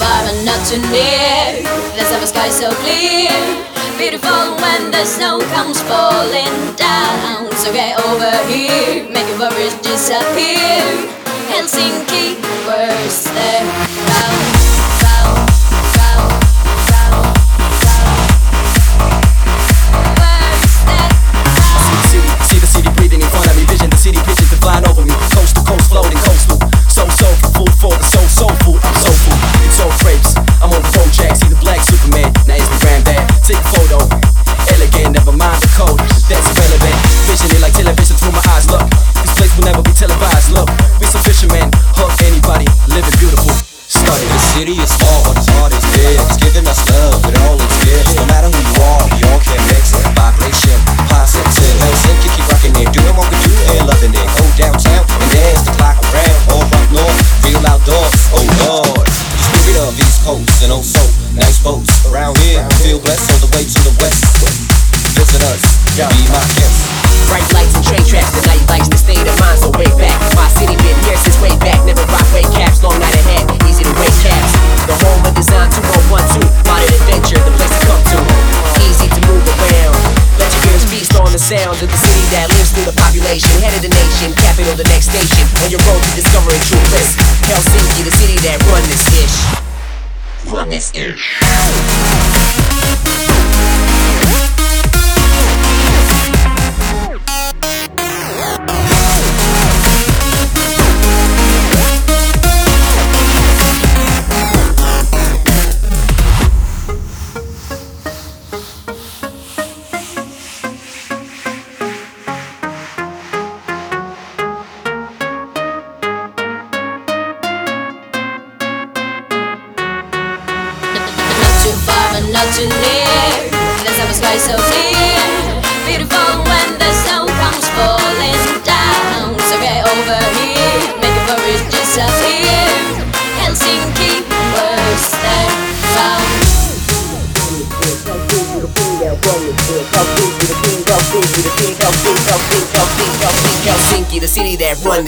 far and not too near. Have a sky so clear. Beautiful when the snow comes falling down. So get over here, make your worries disappear. Helsinki, worst there. Round, city is small, but its heart is big. It's giving us love with all its gifts. No matter who you are, we all can mix it. Vibration, positive. Helsinki, keep rocking it. Doing what we do and loving it. Go downtown and dance the clock around. All up north, real outdoors. Oh Lord. The spirit of East Coast and oh, also nice boats. Around here, feel blessed all the way to the west. Visit us, be my guest. Bright lights and train tracks, the night lights, the state of mind, so way back. My city been here since way back. Sounds of the city that lives through the population. Head of the nation, capital the next station. On your road to discovering true bliss. Helsinki, the city that run this ish. Run this ish. Too near. Clear. Beautiful when the comes falling down. So get over here, make disappear. Helsinki, the city that run.